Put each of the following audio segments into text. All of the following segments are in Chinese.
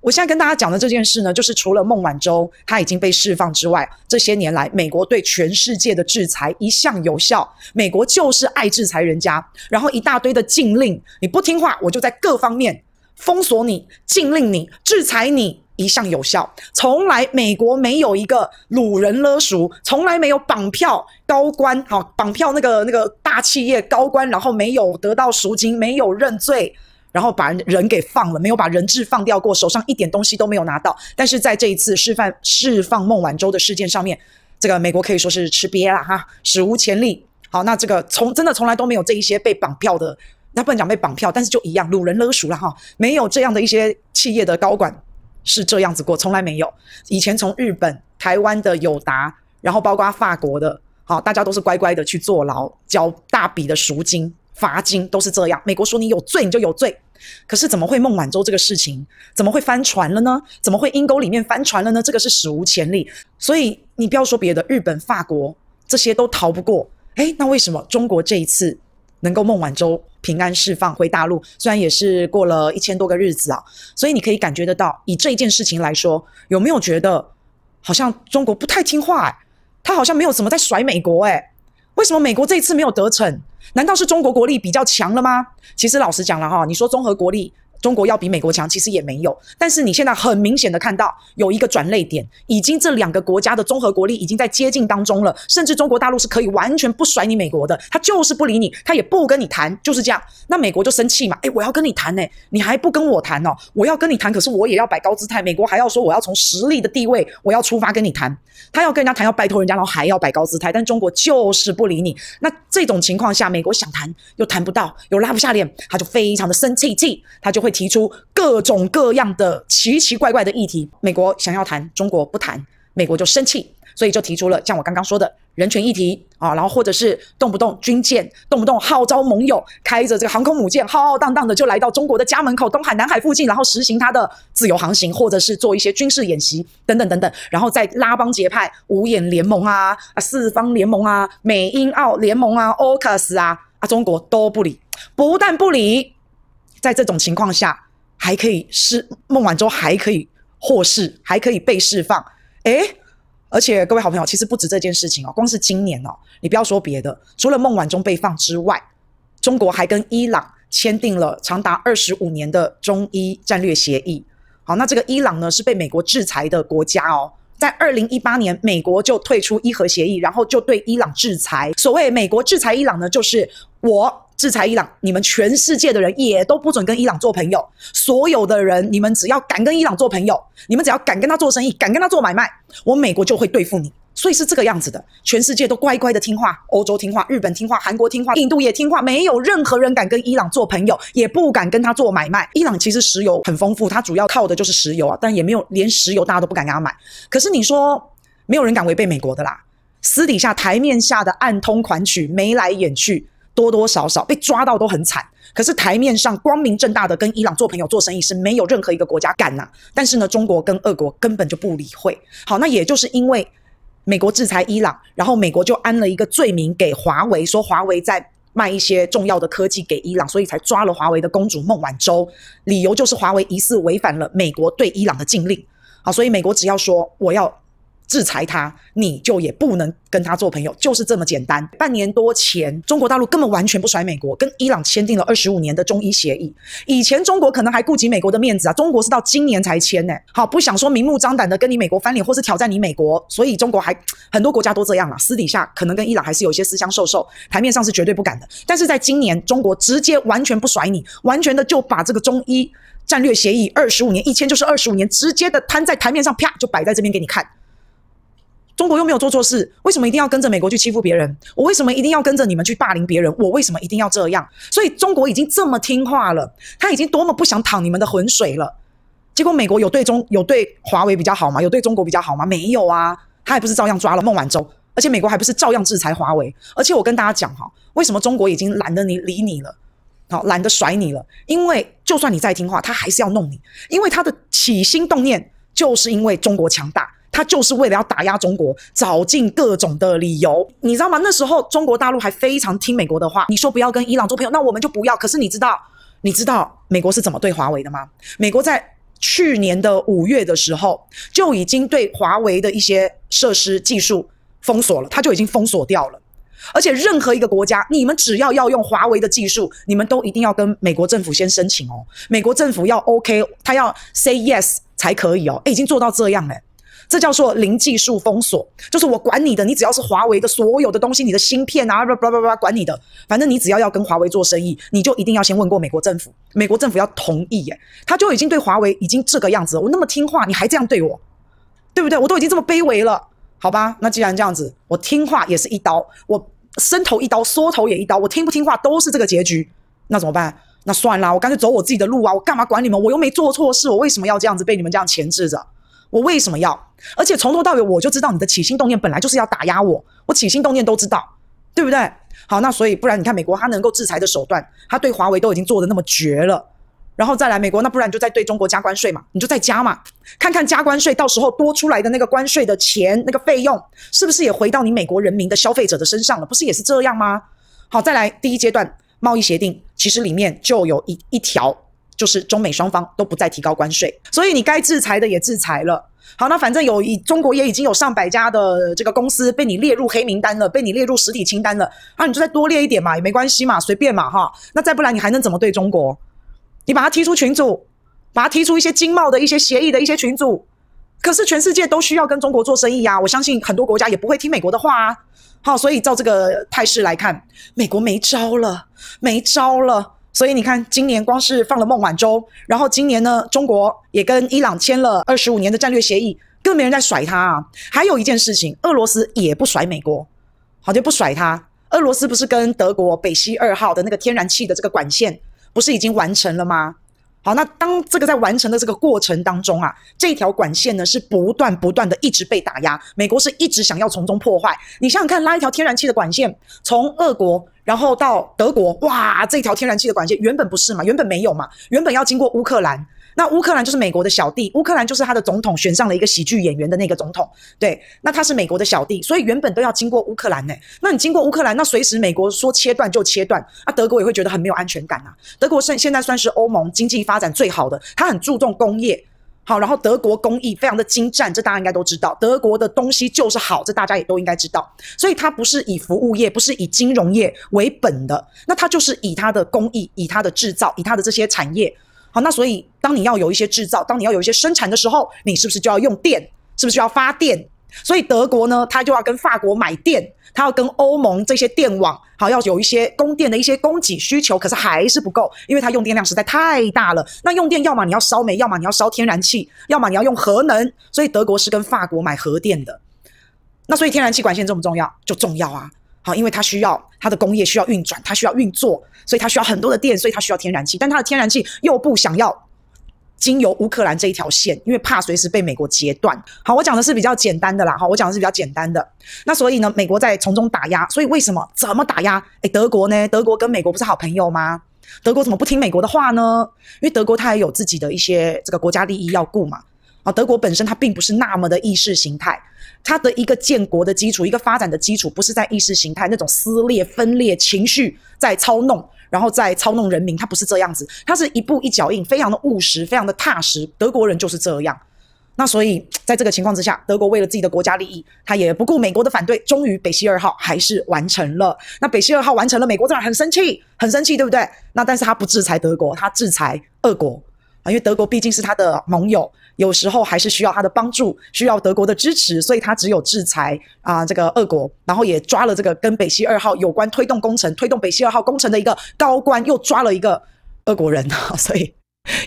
我现在跟大家讲的这件事呢，就是除了孟晚舟她已经被释放之外，这些年来美国对全世界的制裁一向有效。美国就是爱制裁人家，然后一大堆的禁令，你不听话，我就在各方面封锁你、禁令你、制裁你，一向有效。从来美国没有一个掳人勒赎，从来没有绑票高官，好绑票那个那个大企业高官，然后没有得到赎金，没有认罪。然后把人给放了，没有把人质放掉过，手上一点东西都没有拿到。但是在这一次释放释放孟晚舟的事件上面，这个美国可以说是吃瘪了哈，史无前例。好，那这个从真的从来都没有这一些被绑票的，那不能讲被绑票，但是就一样掳人勒赎了哈，没有这样的一些企业的高管是这样子过，从来没有。以前从日本、台湾的友达，然后包括法国的，好，大家都是乖乖的去坐牢，交大笔的赎金。罚金都是这样，美国说你有罪你就有罪，可是怎么会孟晚舟这个事情怎么会翻船了呢？怎么会阴沟里面翻船了呢？这个是史无前例，所以你不要说别的，日本、法国这些都逃不过。诶，那为什么中国这一次能够孟晚舟平安释放回大陆？虽然也是过了一千多个日子啊，所以你可以感觉得到，以这一件事情来说，有没有觉得好像中国不太听话诶？他好像没有什么在甩美国诶？为什么美国这一次没有得逞？难道是中国国力比较强了吗？其实老实讲了哈，你说综合国力。中国要比美国强，其实也没有。但是你现在很明显的看到有一个转捩点，已经这两个国家的综合国力已经在接近当中了。甚至中国大陆是可以完全不甩你美国的，他就是不理你，他也不跟你谈，就是这样。那美国就生气嘛？诶，我要跟你谈呢，你还不跟我谈哦？我要跟你谈，可是我也要摆高姿态。美国还要说我要从实力的地位，我要出发跟你谈。他要跟人家谈，要拜托人家，然后还要摆高姿态。但中国就是不理你。那这种情况下，美国想谈又谈不到，又拉不下脸，他就非常的生气气，他就会。提出各种各样的奇奇怪怪的议题，美国想要谈，中国不谈，美国就生气，所以就提出了像我刚刚说的人权议题啊，然后或者是动不动军舰，动不动号召盟友开着这个航空母舰浩浩荡荡的就来到中国的家门口东海、南海附近，然后实行它的自由航行，或者是做一些军事演习等等等等，然后再拉帮结派五眼联盟啊啊四方联盟啊美英澳联盟啊 AUKUS 啊啊中国都不理，不但不理。在这种情况下，还可以释孟晚舟还可以获释，还可以被释放。诶，而且各位好朋友，其实不止这件事情哦，光是今年哦，你不要说别的，除了孟晚舟被放之外，中国还跟伊朗签订了长达二十五年的中伊战略协议。好，那这个伊朗呢，是被美国制裁的国家哦，在二零一八年，美国就退出伊核协议，然后就对伊朗制裁。所谓美国制裁伊朗呢，就是我。制裁伊朗，你们全世界的人也都不准跟伊朗做朋友。所有的人，你们只要敢跟伊朗做朋友，你们只要敢跟他做生意，敢跟他做买卖，我美国就会对付你。所以是这个样子的，全世界都乖乖的听话，欧洲听话，日本听话，韩国听话，印度也听话，没有任何人敢跟伊朗做朋友，也不敢跟他做买卖。伊朗其实石油很丰富，它主要靠的就是石油啊，但也没有连石油大家都不敢跟他买。可是你说没有人敢违背美国的啦，私底下台面下的暗通款曲，眉来眼去。多多少少被抓到都很惨，可是台面上光明正大的跟伊朗做朋友做生意是没有任何一个国家敢呐、但是呢，中国跟俄国根本就不理会。好，那也就是因为美国制裁伊朗，然后美国就安了一个罪名给华为，说华为在卖一些重要的科技给伊朗，所以才抓了华为的公主孟晚舟。理由就是华为疑似违反了美国对伊朗的禁令。好，所以美国只要说我要。制裁他，你就也不能跟他做朋友，就是这么简单。半年多前，中国大陆根本完全不甩美国，跟伊朗签订了二十五年的中伊协议。以前中国可能还顾及美国的面子啊，中国是到今年才签呢。好，不想说明目张胆的跟你美国翻脸，或是挑战你美国，所以中国还很多国家都这样了，私底下可能跟伊朗还是有些私相授受，台面上是绝对不敢的。但是在今年，中国直接完全不甩你，完全的就把这个中伊战略协议二十五年一签就是二十五年，直接的摊在台面上，啪就摆在这边给你看。中国又没有做错事，为什么一定要跟着美国去欺负别人？我为什么一定要跟着你们去霸凌别人？我为什么一定要这样？所以中国已经这么听话了，他已经多么不想淌你们的浑水了。结果美国有对中有对华为比较好吗？有对中国比较好吗？没有啊，他还不是照样抓了孟晚舟，而且美国还不是照样制裁华为。而且我跟大家讲哈，为什么中国已经懒得你理你了，好懒得甩你了？因为就算你再听话，他还是要弄你，因为他的起心动念就是因为中国强大。他就是为了要打压中国，找尽各种的理由，你知道吗？那时候中国大陆还非常听美国的话，你说不要跟伊朗做朋友，那我们就不要。可是你知道，你知道美国是怎么对华为的吗？美国在去年的五月的时候，就已经对华为的一些设施技术封锁了，它就已经封锁掉了。而且任何一个国家，你们只要要用华为的技术，你们都一定要跟美国政府先申请哦。美国政府要 OK，他要 say yes 才可以哦。诶，已经做到这样诶，这叫做零技术封锁，就是我管你的，你只要是华为的所有的东西，你的芯片啊，叭叭叭叭，管你的，反正你只要要跟华为做生意，你就一定要先问过美国政府，美国政府要同意耶。他就已经对华为已经这个样子了，我那么听话，你还这样对我，对不对？我都已经这么卑微了。好吧，那既然这样子，我听话也是一刀，我伸头一刀，缩头也一刀，我听不听话都是这个结局，那怎么办？那算啦，我干脆走我自己的路啊！我干嘛管你们？我又没做错事，我为什么要这样子被你们这样钳制着？我为什么要？而且从头到尾我就知道你的起心动念本来就是要打压我，我起心动念都知道，对不对？好，那所以不然你看美国他能够制裁的手段，他对华为都已经做得那么绝了。然后再来美国，那不然你就再对中国加关税嘛，你就再加嘛，看看加关税到时候多出来的那个关税的钱，那个费用是不是也回到你美国人民的消费者的身上了？不是也是这样吗？好，再来第一阶段贸易协定，其实里面就有一一条，就是中美双方都不再提高关税，所以你该制裁的也制裁了。好，那反正有一中国也已经有上百家的这个公司被你列入黑名单了，被你列入实体清单了，那你就再多列一点嘛，也没关系嘛，随便嘛哈。那再不然你还能怎么对中国？你把他踢出群组，把他踢出一些经贸的一些协议的一些群组，可是全世界都需要跟中国做生意啊！我相信很多国家也不会听美国的话啊。好，所以照这个态势来看，美国没招了，没招了。所以你看，今年光是放了孟晚舟，然后今年呢，中国也跟伊朗签了二十五年的战略协议，更没人在甩他啊。还有一件事情，俄罗斯也不甩美国，好，就不甩他。俄罗斯不是跟德国北溪二号的那个天然气的这个管线，不是已经完成了吗？好，那当这个在完成的这个过程当中啊，这条管线呢是不断不断的一直被打压，美国是一直想要从中破坏。你想想看，拉一条天然气的管线从俄国然后到德国，哇，这条天然气的管线原本不是嘛，原本没有嘛，原本要经过乌克兰。那乌克兰就是美国的小弟，乌克兰就是他的总统选上了一个喜剧演员的那个总统，对，那他是美国的小弟，所以原本都要经过乌克兰呢。那你经过乌克兰，那随时美国说切断就切断，啊，德国也会觉得很没有安全感啊。德国现现在算是欧盟经济发展最好的，他很注重工业，好，然后德国工艺非常的精湛，这大家应该都知道，德国的东西就是好，这大家也都应该知道。所以它不是以服务业，不是以金融业为本的，那它就是以它的工艺，以它的制造，以它的这些产业。好，那所以当你要有一些制造，当你要有一些生产的时候，你是不是就要用电？是不是就要发电？所以德国呢，它就要跟法国买电，它要跟欧盟这些电网，好，要有一些供电的一些供给需求，可是还是不够，因为它用电量实在太大了。那用电要么你要烧煤，要么你要烧天然气，要么你要用核能，所以德国是跟法国买核电的。那所以天然气管线重不重要？就重要啊。好，因为它需要它的工业需要运转，它需要运作，所以它需要很多的电，所以它需要天然气。但它的天然气又不想要经由乌克兰这一条线，因为怕随时被美国截断。好，我讲的是比较简单的啦。好，我讲的是比较简单的。那所以呢，美国在从中打压。所以为什么？怎么打压？诶，德国呢？德国跟美国不是好朋友吗？德国怎么不听美国的话呢？因为德国它也有自己的一些这个国家利益要顾嘛。啊，德国本身它并不是那么的意识形态，它的一个建国的基础，一个发展的基础，不是在意识形态那种撕裂、分裂情绪在操弄，然后在操弄人民，它不是这样子，它是一步一脚印，非常的务实，非常的踏实。德国人就是这样。那所以在这个情况之下，德国为了自己的国家利益，他也不顾美国的反对，终于北溪二号还是完成了。那北溪二号完成了，美国当然很生气，很生气，对不对？那但是他不制裁德国，他制裁俄国。因为德国毕竟是他的盟友，有时候还是需要他的帮助，需要德国的支持，所以他只有制裁啊这个俄国，然后也抓了这个跟北溪二号有关推动工程、推动北溪二号工程的一个高官，又抓了一个俄国人，所以。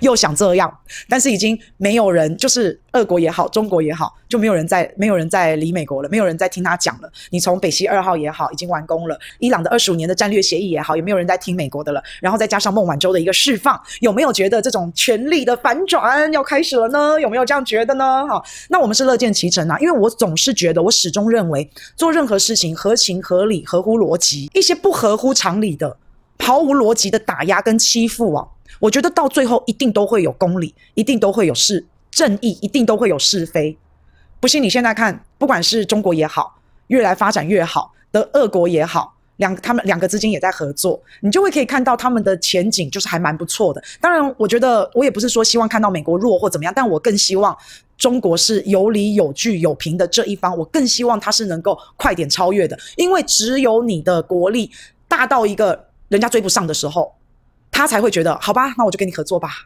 又想这样，但是已经没有人，就是俄国也好，中国也好，就没有人在，没有人在理美国了，没有人在听他讲了。你从北溪二号也好，已经完工了；伊朗的二十五年的战略协议也好，也没有人在听美国的了。然后再加上孟晚舟的一个释放，有没有觉得这种权力的反转要开始了呢？有没有这样觉得呢？好，那我们是乐见其成啊，因为我总是觉得，我始终认为做任何事情合情合理、合乎逻辑，一些不合乎常理的、毫无逻辑的打压跟欺负啊。我觉得到最后一定都会有公理，一定都会有是正义，一定都会有是非。不信你现在看，不管是中国也好，越来发展越好的俄国也好，两他们两个之间也在合作，你就会可以看到他们的前景就是还蛮不错的。当然，我觉得我也不是说希望看到美国弱或怎么样，但我更希望中国是有理有据有凭的这一方，我更希望它是能够快点超越的，因为只有你的国力大到一个人家追不上的时候，他才会觉得好吧，那我就跟你合作吧。